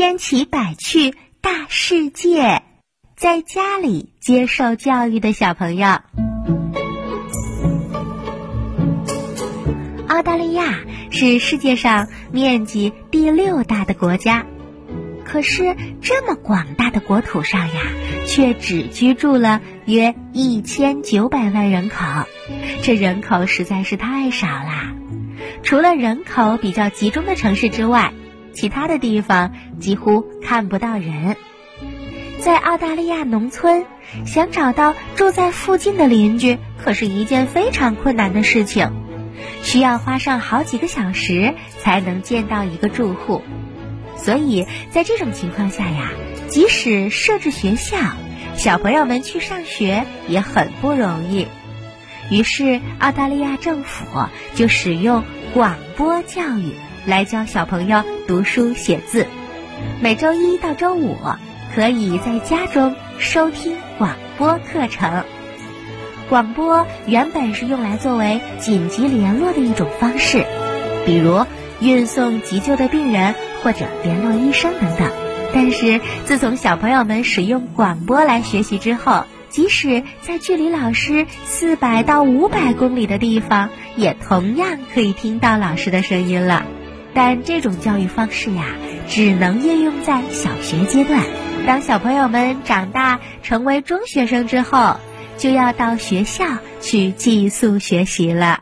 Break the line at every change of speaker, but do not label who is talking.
千奇百趣大世界，在家里接受教育的小朋友。澳大利亚是世界上面积第六大的国家，可是这么广大的国土上呀，却只居住了约一千九百万人口，这人口实在是太少啦。除了人口比较集中的城市之外，其他的地方几乎看不到人。在澳大利亚农村，想找到住在附近的邻居，可是一件非常困难的事情，需要花上好几个小时才能见到一个住户。所以在这种情况下呀，即使设置学校，小朋友们去上学也很不容易。于是，澳大利亚政府就使用广播教育。来教小朋友读书写字，每周一到周五可以在家中收听广播课程。广播原本是用来作为紧急联络的一种方式，比如运送急救的病人或者联络医生等等。但是自从小朋友们使用广播来学习之后，即使在距离老师四百到五百公里的地方，也同样可以听到老师的声音了。但这种教育方式呀，只能应用在小学阶段。当小朋友们长大成为中学生之后，就要到学校去寄宿学习了。